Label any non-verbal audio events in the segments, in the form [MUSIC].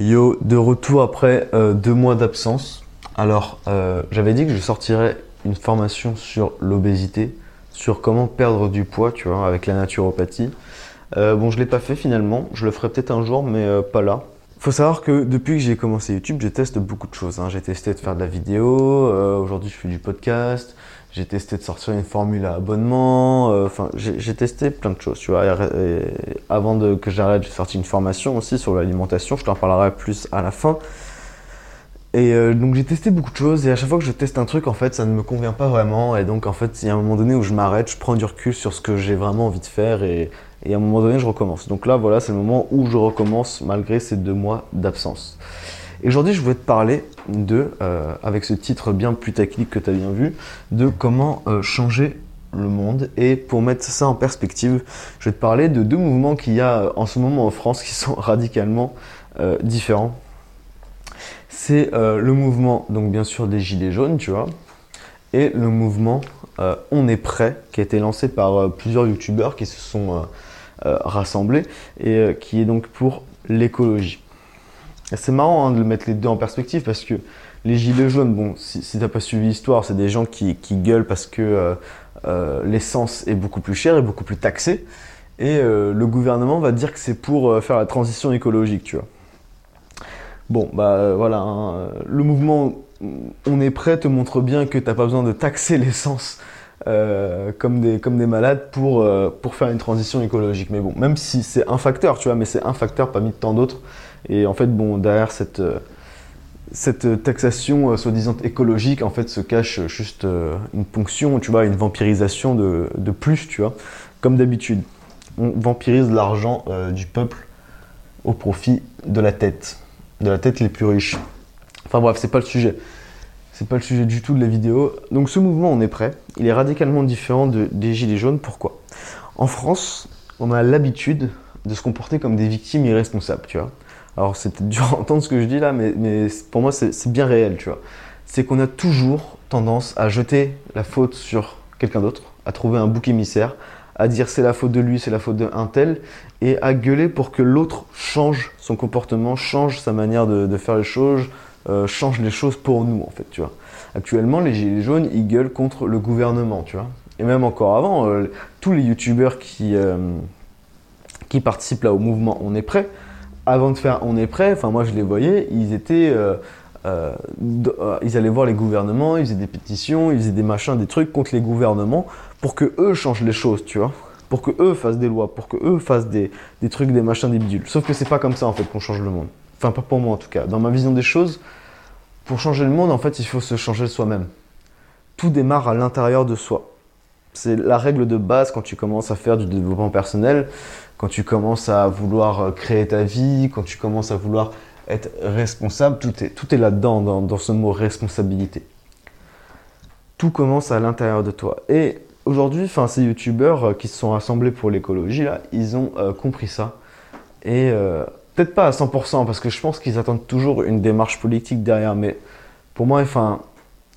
Yo, de retour après euh, deux mois d'absence. Alors, euh, j'avais dit que je sortirais une formation sur l'obésité, sur comment perdre du poids, tu vois, avec la naturopathie. Euh, bon, je l'ai pas fait finalement. Je le ferai peut-être un jour, mais pas là. Faut savoir que depuis que j'ai commencé YouTube, je teste beaucoup de choses. hein. J'ai testé de faire de la vidéo. Aujourd'hui, je fais du podcast. J'ai testé de sortir une formule à abonnement. euh, Enfin, j'ai testé plein de choses, tu vois. Avant de, que j'arrête, j'ai sorti une formation aussi sur l'alimentation. Je t'en parlerai plus à la fin. Et euh, donc j'ai testé beaucoup de choses et à chaque fois que je teste un truc, en fait, ça ne me convient pas vraiment. Et donc en fait, il y a un moment donné où je m'arrête, je prends du recul sur ce que j'ai vraiment envie de faire et, et à un moment donné, je recommence. Donc là, voilà, c'est le moment où je recommence malgré ces deux mois d'absence. Et aujourd'hui, je voulais te parler de, euh, avec ce titre bien plus technique que tu as bien vu, de comment euh, changer le monde. Et pour mettre ça en perspective, je vais te parler de deux mouvements qu'il y a euh, en ce moment en France qui sont [LAUGHS] radicalement différents. C'est le mouvement, donc bien sûr, des Gilets jaunes, tu vois, et le mouvement On est prêt, qui a été lancé par plusieurs youtubeurs qui se sont rassemblés et qui est donc pour l'écologie. C'est marrant hein, de mettre les deux en perspective parce que les gilets jaunes, bon, si, t'as pas suivi l'histoire, c'est des gens qui, qui gueulent parce que euh, euh, l'essence est beaucoup plus chère et beaucoup plus taxée. Et euh, le gouvernement va dire que c'est pour faire la transition écologique, tu vois. Bon, bah voilà, hein, le mouvement On est prêt te montre bien que t'as pas besoin de taxer [LAUGHS] l'essence comme, des, comme des malades pour, pour faire une transition écologique. Mais bon, même si c'est un facteur, tu vois, mais c'est un facteur parmi tant d'autres. Et en fait, bon, derrière cette, euh, cette taxation euh, soi-disant écologique, en fait, se cache juste euh, une ponction, tu vois, une vampirisation de, de plus, tu vois, comme d'habitude. On vampirise l'argent euh, du peuple au profit de la tête, de la tête les plus riches. Enfin bref, c'est pas le sujet. C'est pas le sujet du tout de la vidéo. Donc ce mouvement, on est prêt. Il est radicalement différent de- des Gilets jaunes. Pourquoi? En France, on a l'habitude de se comporter comme des victimes irresponsables, tu vois. Alors c'est dur à entendre ce que je dis là, mais, mais pour moi c'est bien réel, tu vois. C'est qu'on a toujours tendance à jeter la faute sur quelqu'un d'autre, à trouver un bouc émissaire, à dire c'est la faute de lui, c'est la faute d'un tel, et à gueuler pour que l'autre change son comportement, change sa manière de, de faire les choses, euh, change les choses pour nous en fait, tu vois. Actuellement, les gilets jaunes, ils gueulent contre le gouvernement, tu vois. Et même encore avant, euh, tous les youtubeurs qui, euh, qui participent là au mouvement On est prêt, avant de faire On est prêt, enfin moi je les voyais, ils étaient... euh, euh, euh, ils allaient voir les gouvernements, ils faisaient des pétitions, ils faisaient des machins, des trucs contre les gouvernements pour que eux changent les choses, tu vois. Pour que eux fassent des lois, pour que eux fassent des, des trucs, des machins, des bidules. Sauf que c'est pas comme ça en fait qu'on change le monde. Enfin, pas pour moi en tout cas. Dans ma vision des choses, pour changer le monde, en fait, il faut se changer soi-même. Tout démarre à l'intérieur de soi. C'est la règle de base quand tu commences à faire du développement personnel, quand tu commences à vouloir euh, créer ta vie, quand tu commences à vouloir être responsable, tout est, tout est là-dedans, dans, dans ce mot responsabilité. Tout commence à l'intérieur de toi. Et aujourd'hui, ces youtubeurs euh, qui se sont rassemblés pour l'écologie, là, ils ont euh, compris ça. Et peut-être pas à 100%, parce que je pense qu'ils attendent toujours une démarche politique derrière, mais pour moi,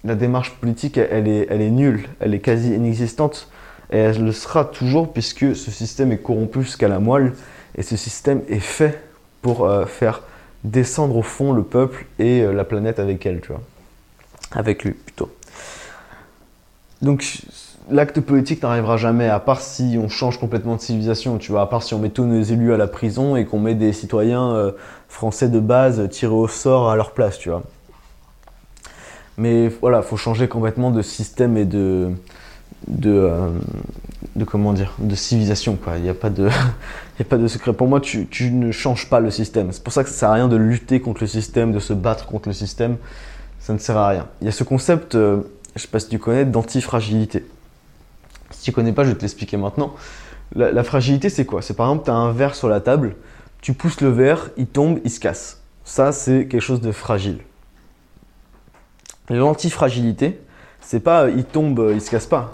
la démarche politique, est, elle est nulle, elle est quasi inexistante, et elle le sera toujours, puisque ce système est corrompu jusqu'à la moelle, et ce système est fait pour euh, faire descendre au fond le peuple et euh, la planète avec elle, tu vois. Avec lui, plutôt. Donc, l'acte politique n'arrivera jamais, à part si on change complètement de civilisation, tu vois, à part si on met tous nos élus à la prison et qu'on met des citoyens euh, français de base tirés au sort à leur place, tu vois. Mais voilà, faut changer complètement de système et de de, euh, de comment dire, de civilisation quoi. Il n'y a pas de [LAUGHS] y a pas de secret. Pour moi, tu, tu ne changes pas le système. C'est pour ça que ça sert à rien de lutter contre le système, de se battre contre le système. Ça ne sert à rien. Il y a ce concept, euh, je sais pas si tu connais, d'antifragilité. Si tu connais pas, je vais te l'expliquer maintenant. La, la fragilité, c'est quoi? C'est par exemple, tu as un verre sur la table, tu pousses le verre, il tombe, il se casse. Ça, c'est quelque chose de fragile. L'antifragilité, c'est pas euh, il tombe, euh, il se casse pas.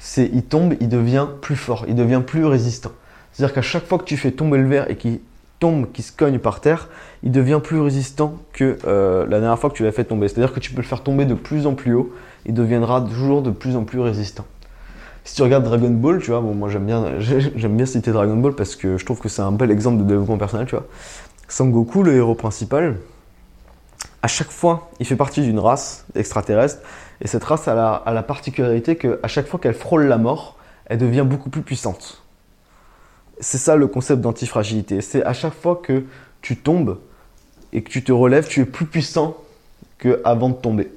C'est il tombe, il devient plus fort, il devient plus résistant. C'est-à-dire qu'à chaque fois que tu fais tomber le verre et qu'il tombe, qu'il se cogne par terre, il devient plus résistant que euh, la dernière fois que tu l'as fait tomber. C'est-à-dire que tu peux le faire tomber de plus en plus haut, il deviendra toujours de plus en plus résistant. Si tu regardes Dragon Ball, tu vois, moi j'aime bien, [LAUGHS] j'aime bien citer Dragon Ball parce que je trouve que c'est un bel exemple de développement personnel, tu vois. Sangoku, le héros principal, à chaque fois, il fait partie d'une race extraterrestre, et cette race a la, particularité qu'à chaque fois qu'elle frôle la mort, elle devient beaucoup plus puissante. C'est ça le concept d'antifragilité. C'est à chaque fois que tu tombes et que tu te relèves, tu es plus puissant qu'avant de tomber.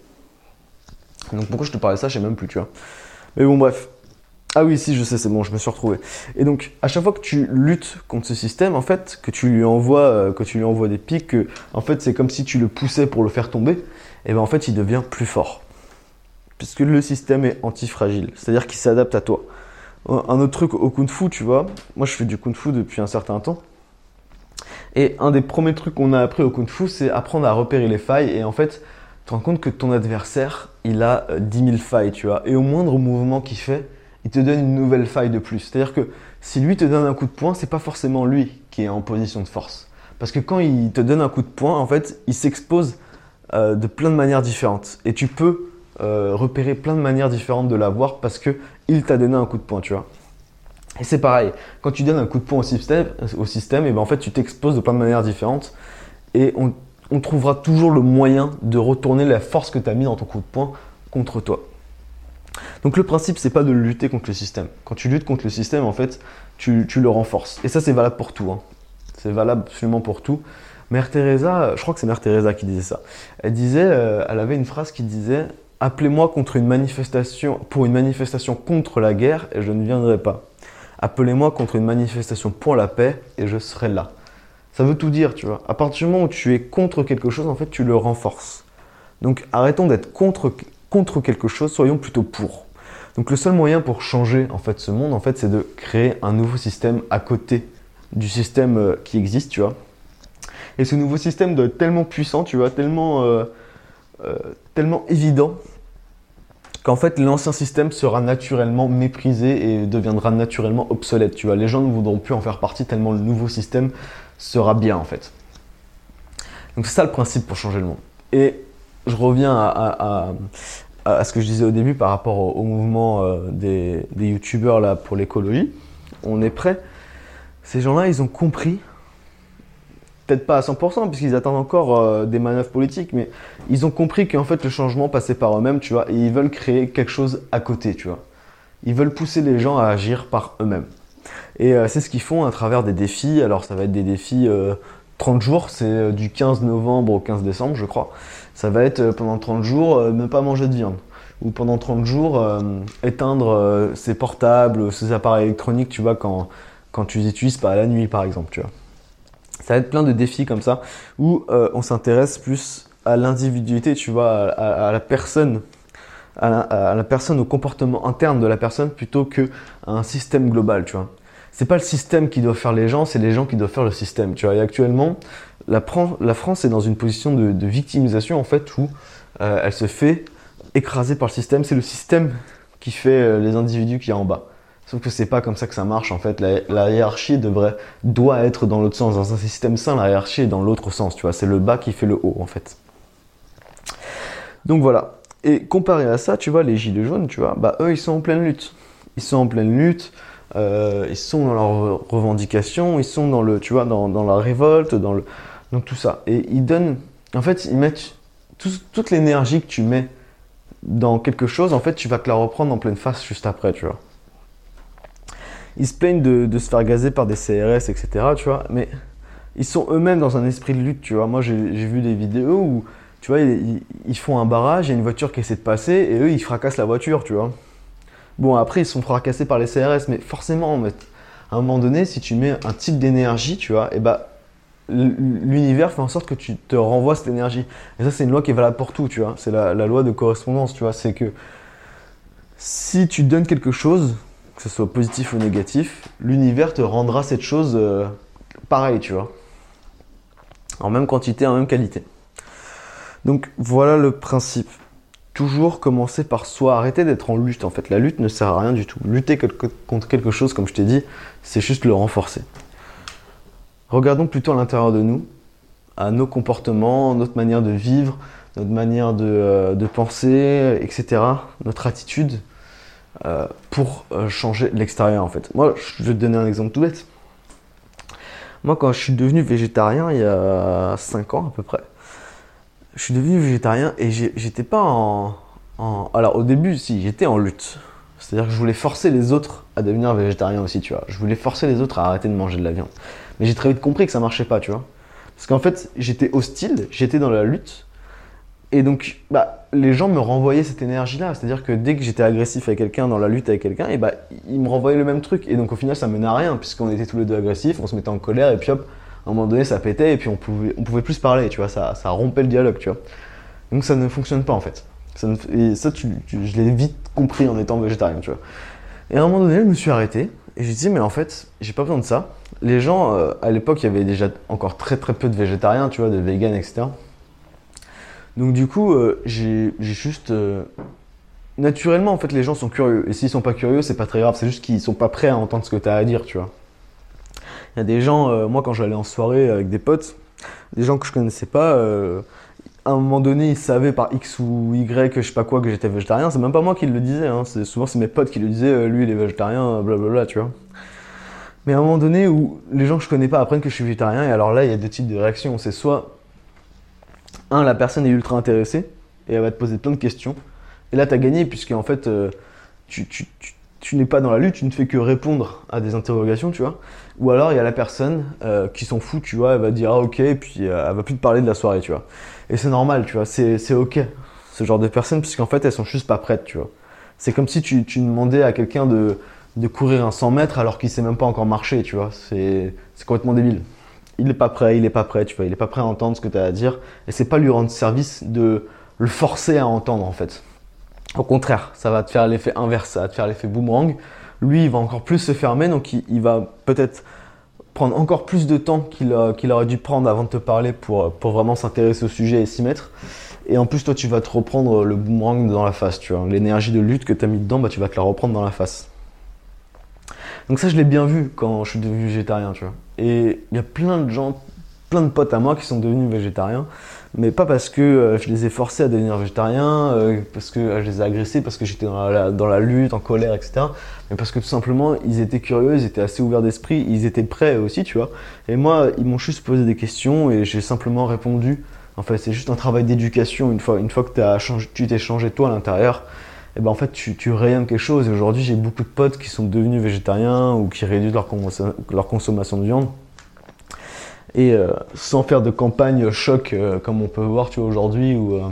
Donc pourquoi je te parlais ça, je sais même plus, tu vois. Mais bon, bref. Ah oui, si, je sais, c'est bon, je me suis retrouvé. Et donc, à chaque fois que tu luttes contre ce système, en fait, que tu lui envoies, euh, que tu lui envoies des pics, que, en fait, c'est comme si tu le poussais pour le faire tomber, et ben en fait, il devient plus fort. Puisque le système est antifragile, c'est-à-dire qu'il s'adapte à toi. Un autre truc au kung fu, tu vois, moi je fais du kung fu depuis un certain temps. Et un des premiers trucs qu'on a appris au kung fu, c'est apprendre à repérer les failles. Et en fait, tu te rends compte que ton adversaire, il a 10 euh, 000 failles, tu vois. Et au moindre mouvement qu'il fait, il te donne une nouvelle faille de plus. C'est-à-dire que si lui te donne un coup de poing, c'est pas forcément lui qui est en position de force. Parce que quand il te donne un coup de poing, en fait, il s'expose euh, de plein de manières différentes. Et tu peux euh, repérer plein de manières différentes de l'avoir parce que il t'a donné un coup de poing, tu vois. Et c'est pareil, quand tu donnes un coup de poing au système, au système et ben en fait tu t'exposes de plein de manières différentes et on, trouvera toujours le moyen de retourner la force que tu as mis dans ton coup de poing contre toi. Donc le principe c'est pas de lutter contre le système. Quand tu luttes contre le système en fait tu, tu le renforces. Et ça c'est valable pour tout. Hein. C'est valable absolument pour tout. Mère Teresa, je crois que c'est Mère Teresa qui disait ça. Elle disait, euh, elle avait une phrase qui disait Appelez-moi contre une manifestation, pour une manifestation contre la guerre et je ne viendrai pas. Appelez-moi contre une manifestation pour la paix et je serai là. Ça veut tout dire, tu vois. À partir du moment où tu es contre quelque chose, en fait, tu le renforces. Donc arrêtons d'être contre, contre quelque chose, soyons plutôt pour. Donc le seul moyen pour changer en fait ce monde, en fait, c'est de créer un nouveau système à côté du système euh, qui existe, tu vois. Et ce nouveau système doit être tellement puissant, tu vois, tellement, euh, euh, tellement évident qu'en fait l'ancien système sera naturellement méprisé et deviendra naturellement obsolète. Tu vois, les gens ne voudront plus en faire partie tellement le nouveau système sera bien en fait. Donc c'est ça le principe pour changer le monde. Et je reviens à, ce que je disais au début par rapport au, mouvement euh, des, des youtubeurs là pour l'écologie. On est prêt. Ces gens-là, ils ont compris peut-être pas à 100% puisqu'ils attendent encore euh, des manœuvres politiques, mais ils ont compris qu'en fait le changement passait par eux-mêmes, tu vois, et ils veulent créer quelque chose à côté, tu vois. Ils veulent pousser les gens à agir par eux-mêmes. Et euh, c'est ce qu'ils font à travers des défis. Alors ça va être des défis 30 euh, jours, c'est du 15 novembre au 15 décembre, je crois. Ça va être pendant 30 jours ne pas manger de viande. Ou pendant 30 jours éteindre ses portables, ses appareils électroniques, tu vois, quand, quand tu les utilises pas à la nuit par exemple, tu vois. Ça va être plein de défis comme ça où euh, on s'intéresse plus à l'individualité, tu vois, à, la personne, à la, personne, au comportement interne de la personne plutôt que un système global, tu vois. C'est pas le système qui doit faire les gens, c'est les gens qui doivent faire le système, tu vois. Et actuellement, la, France est dans une position de, victimisation en fait où euh, elle se fait écraser par le système. C'est le système qui fait euh, les individus qui y a en bas. Sauf que c'est pas comme ça que ça marche en fait. La, hiérarchie devrait, doit être dans l'autre sens. Dans un système sain, la hiérarchie est dans l'autre sens, tu vois. C'est le bas qui fait le haut en fait. Donc voilà. Et comparé à ça, tu vois, les gilets jaunes, tu vois, bah eux ils sont en pleine lutte. Ils sont en pleine lutte. Euh, ils sont dans leurs revendications. Ils sont dans le, tu vois, dans, la révolte, dans le, dans tout ça. Et ils donnent, en fait, ils mettent toute l'énergie que tu mets dans quelque chose. En fait, tu vas te la reprendre en pleine face juste après, tu vois ils se plaignent de, se faire gazer par des CRS, etc. Tu vois, mais ils sont eux-mêmes dans un esprit de lutte, tu vois. Moi, j'ai vu des vidéos où, tu vois, ils, font un barrage, il y a une voiture qui essaie de passer, et eux, ils fracassent la voiture, tu vois. Bon, après, ils sont fracassés par les CRS, mais forcément, à un moment donné, si tu mets un type d'énergie, tu vois, et bah, l'univers fait en sorte que tu te renvoies cette énergie. Et ça, c'est une loi qui est valable pour tout, tu vois. C'est la, la loi de correspondance, tu vois. C'est que si tu donnes quelque chose, que ce soit positif ou négatif, l'univers te rendra cette chose euh, pareille, tu vois. En même quantité, en même qualité. Donc voilà le principe. Toujours commencer par soi, arrêter d'être en lutte en fait. La lutte ne sert à rien du tout. Lutter contre quelque chose, comme je t'ai dit, c'est juste le renforcer. Regardons plutôt à l'intérieur de nous, à nos comportements, notre manière de vivre, notre manière de, euh, de penser, etc. Notre attitude euh, pour euh, changer l'extérieur en fait. Moi, je vais te donner un exemple tout bête. Moi, quand je suis devenu végétarien il y a 5 ans à peu près, je suis devenu végétarien et j'étais pas en, en, Alors, au début, si, j'étais en lutte. C'est-à-dire que je voulais forcer les autres à devenir végétarien aussi, tu vois. Je voulais forcer les autres à arrêter de manger de la viande. Mais j'ai très vite compris que ça marchait pas, tu vois. Parce qu'en fait, j'étais hostile, j'étais dans la lutte. Et donc, bah, les gens me renvoyaient cette énergie-là. C'est-à-dire que dès que j'étais agressif avec quelqu'un, dans la lutte avec quelqu'un, et bah, ils me renvoyaient le même truc. Et donc, au final, ça menait à rien, puisqu'on était tous les deux agressifs, on se mettait en colère, et puis hop, à un moment donné, ça pétait, et puis on pouvait, on pouvait plus parler, tu vois. Ça, ça rompait le dialogue, tu vois. Donc, ça ne fonctionne pas, en fait. Ça et ça, je l'ai vite compris en étant végétarien, tu vois. Et à un moment donné, je me suis arrêté, et j'ai dit, mais en fait, j'ai pas besoin de ça. Les gens, euh, à l'époque, il y avait déjà encore très très peu de végétariens, tu vois, de véganes, etc. Donc du coup, euh, j'ai juste... Euh, naturellement, en fait, les gens sont curieux. Et s'ils sont pas curieux, c'est pas très grave. C'est juste qu'ils sont pas prêts à entendre ce que tu as à dire, tu vois. Il y a des gens, moi quand j'allais en soirée avec des potes, des gens que je connaissais pas, à un moment donné, ils savaient par X ou Y, je sais pas quoi, que j'étais végétarien. C'est même pas moi qui le disais, hein. souvent c'est mes potes qui le disaient, lui il est végétarien, blablabla, tu vois. Mais à un moment donné où les gens que je connais pas apprennent que je suis végétarien, et alors là, il y a deux types de réactions. C'est soit, un, la personne est ultra intéressée, et elle va te poser plein de questions. Et là, tu as gagné, puisque en fait, euh, tu, tu, tu, n'es pas dans la lutte, tu ne fais que répondre à des interrogations, tu vois. Ou alors, il y a la personne euh, qui s'en fout, tu vois, elle va dire ah ok, et puis euh, elle va plus te parler de la soirée, tu vois. Et c'est normal, tu vois, c'est ok, ce genre de personnes, puisqu'en fait, elles sont juste pas prêtes, tu vois. C'est comme si tu, tu demandais à quelqu'un de de courir un 100 mètres alors qu'il sait même pas encore marcher, tu vois. C'est complètement débile. Il n'est pas prêt, il est pas prêt, tu vois. Il est pas prêt à entendre ce que tu as à dire. Et c'est pas lui rendre service de le forcer à entendre, en fait. Au contraire, ça va te faire l'effet inverse, ça va te faire l'effet boomerang. Lui, il va encore plus se fermer, donc il, va peut-être prendre encore plus de temps qu'il aurait dû prendre avant de te parler pour, pour vraiment s'intéresser au sujet et s'y mettre. Et en plus, toi, tu vas te reprendre le boomerang dans la face, tu vois. L'énergie de lutte que tu as mis dedans, bah, tu vas te la reprendre dans la face. Donc ça, je l'ai bien vu quand je suis devenu végétarien, tu vois. Et il y a plein de gens, plein de potes à moi qui sont devenus végétariens, mais pas parce que euh, je les ai forcés à devenir végétariens, euh, parce que euh, je les ai agressés, parce que j'étais dans la, lutte, en colère, etc. Mais parce que tout simplement, ils étaient curieux, ils étaient assez ouverts d'esprit, ils étaient prêts aussi, tu vois. Et moi, ils m'ont juste posé des questions et j'ai simplement répondu. En fait, c'est juste un travail d'éducation. Une fois, une fois que as changé, tu t'es changé toi à l'intérieur, et ben en fait tu, tu rayonnes quelque chose. Et aujourd'hui j'ai beaucoup de potes qui sont devenus végétariens ou qui réduisent leur, consommation de viande. Et euh, sans faire de campagne choc euh, comme on peut voir tu vois aujourd'hui où euh,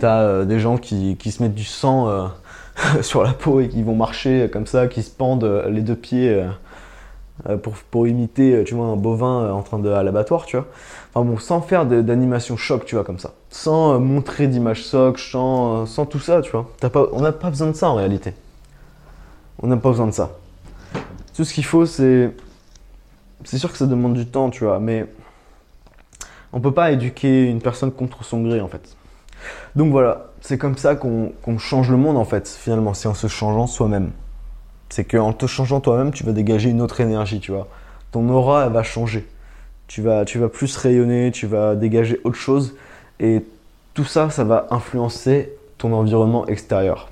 tu as des gens qui, qui, se mettent du sang [LAUGHS] sur la peau et qui vont marcher comme ça, qui se pendent les deux pieds pour, pour, imiter tu vois, un bovin en train de à l'abattoir, tu vois. Enfin bon, sans faire d'animation choc, tu vois, comme ça. Sans euh, montrer d'image choc, sans, euh, tout ça, tu vois. on n'a pas besoin de ça en réalité. On n'a pas besoin de ça. Tout ce qu'il faut, c'est. C'est sûr que ça demande du temps, tu vois, mais on peut pas éduquer une personne contre son gré en fait. Donc voilà, c'est comme ça qu'on change le monde en fait, finalement, c'est en se changeant soi-même. C'est qu'en te changeant toi-même, tu vas dégager une autre énergie, tu vois. Ton aura, elle va changer tu vas, plus rayonner, tu vas dégager autre chose. Et tout ça, ça va influencer ton environnement extérieur.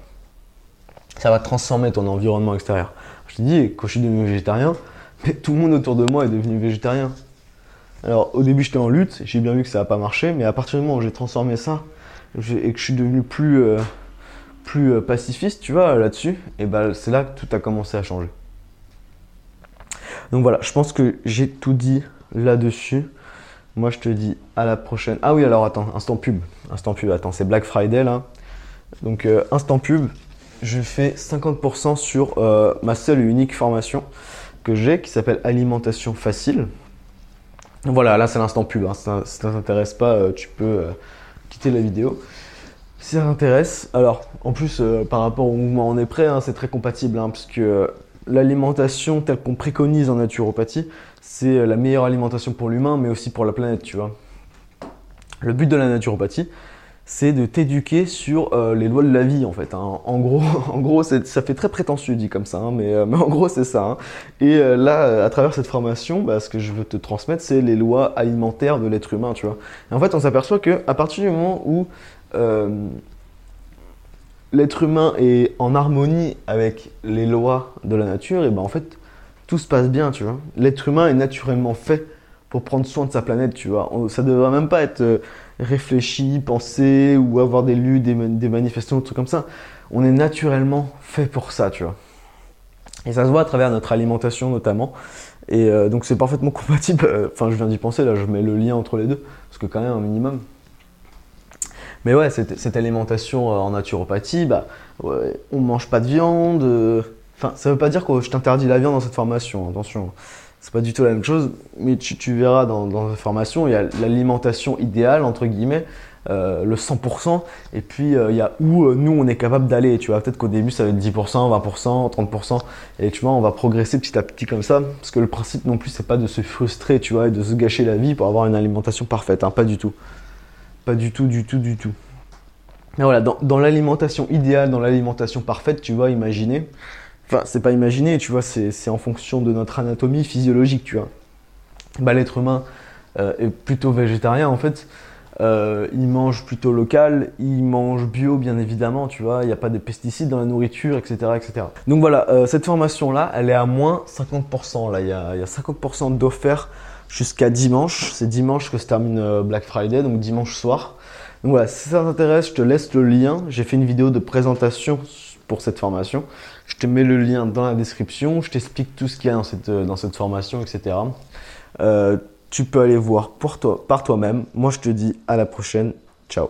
Ça va transformer ton environnement extérieur. Je te dis, quand je suis devenu végétarien, [LAUGHS] tout le monde autour de moi est devenu végétarien. Alors au début j'étais en lutte, j'ai bien vu que ça n'a pas marché, mais à partir du moment où j'ai transformé ça et que je suis devenu plus, euh, plus euh, pacifiste, tu vois, là-dessus, et ben c'est là que tout a commencé à changer. Donc voilà, je pense que j'ai tout dit là-dessus. Moi, je te dis à la prochaine. Ah oui, alors attends, instant pub. Instant pub, attends, c'est Black Friday là. Donc, euh, instant pub, je fais 50% sur euh, ma seule et unique formation que j'ai qui s'appelle Alimentation Facile. Voilà, là c'est l'instant pub. Hein. Si ça ne t'intéresse pas, tu peux quitter la vidéo. Si ça t'intéresse, alors en plus par rapport au mouvement On est prêt, hein, c'est très compatible hein, puisque l'alimentation telle qu'on préconise en naturopathie, c'est la meilleure alimentation pour l'humain, mais aussi pour la planète, tu vois. Le but de la naturopathie, c'est de t'éduquer sur euh, les lois de la vie, en fait. Hein. En gros, [LAUGHS] en gros ça fait très prétentieux dit comme ça, hein, euh, [LAUGHS] mais, en gros, c'est ça. Et euh, là, à travers cette formation, bah, ce que je veux te transmettre, c'est les lois alimentaires de l'être humain, tu vois. En fait, on s'aperçoit qu'à partir du moment où l'être humain est en harmonie avec les lois de la nature, et ben en fait, tout se passe bien, tu vois. L'être humain est naturellement fait pour prendre soin de sa planète, tu vois. Ça devrait même pas être euh, réfléchi, pensé ou avoir des luttes, des, manifestations, des trucs comme ça. On est naturellement fait pour ça, tu vois. Et ça se voit à travers notre alimentation notamment. Et euh, donc c'est parfaitement [LAUGHS] compatible. Euh, enfin, je viens d'y penser, là, je mets le lien entre les deux, parce que quand même un minimum. Mais ouais, cette, alimentation en naturopathie, bah, ouais, on mange pas de viande. Enfin, ça veut pas dire que je t'interdis la viande dans cette formation, attention c'est pas du tout la même chose, mais tu, verras dans, dans la formation, il y a l'alimentation idéale, entre guillemets, euh, le 100%, et puis euh, il y a où euh, nous on est capable d'aller. Tu vois, peut-être qu'au début ça va être 10%, 20%, 30%, et tu vois, on va progresser petit à petit comme ça, parce que le principe non plus c'est pas de se frustrer, tu vois, et de se gâcher la vie pour avoir une alimentation parfaite, hein, pas du tout. Pas du tout, du tout, du tout. Mais voilà, dans, l'alimentation idéale, dans l'alimentation parfaite, tu vas imaginer, Enfin, c'est pas imaginé, tu vois, c'est en fonction de notre anatomie physiologique, tu vois. Bah, L'être humain euh, est plutôt végétarien en fait. Euh, il mange plutôt local, il mange bio bien évidemment, tu vois, il n'y a pas de pesticides dans la nourriture, etc. etc. Donc voilà, euh, cette formation-là, elle est à moins 50%. Là, il y a, y a 50% d'offert jusqu'à dimanche. C'est dimanche que se termine Black Friday, donc dimanche soir. Donc voilà, si ça t'intéresse, je te laisse le lien. J'ai fait une vidéo de présentation pour cette formation. Je te mets le lien dans la description, je t'explique tout ce qu'il y a dans cette, cette formation, etc. Euh, tu peux aller voir pour toi, par toi-même. Moi, je te dis à la prochaine. Ciao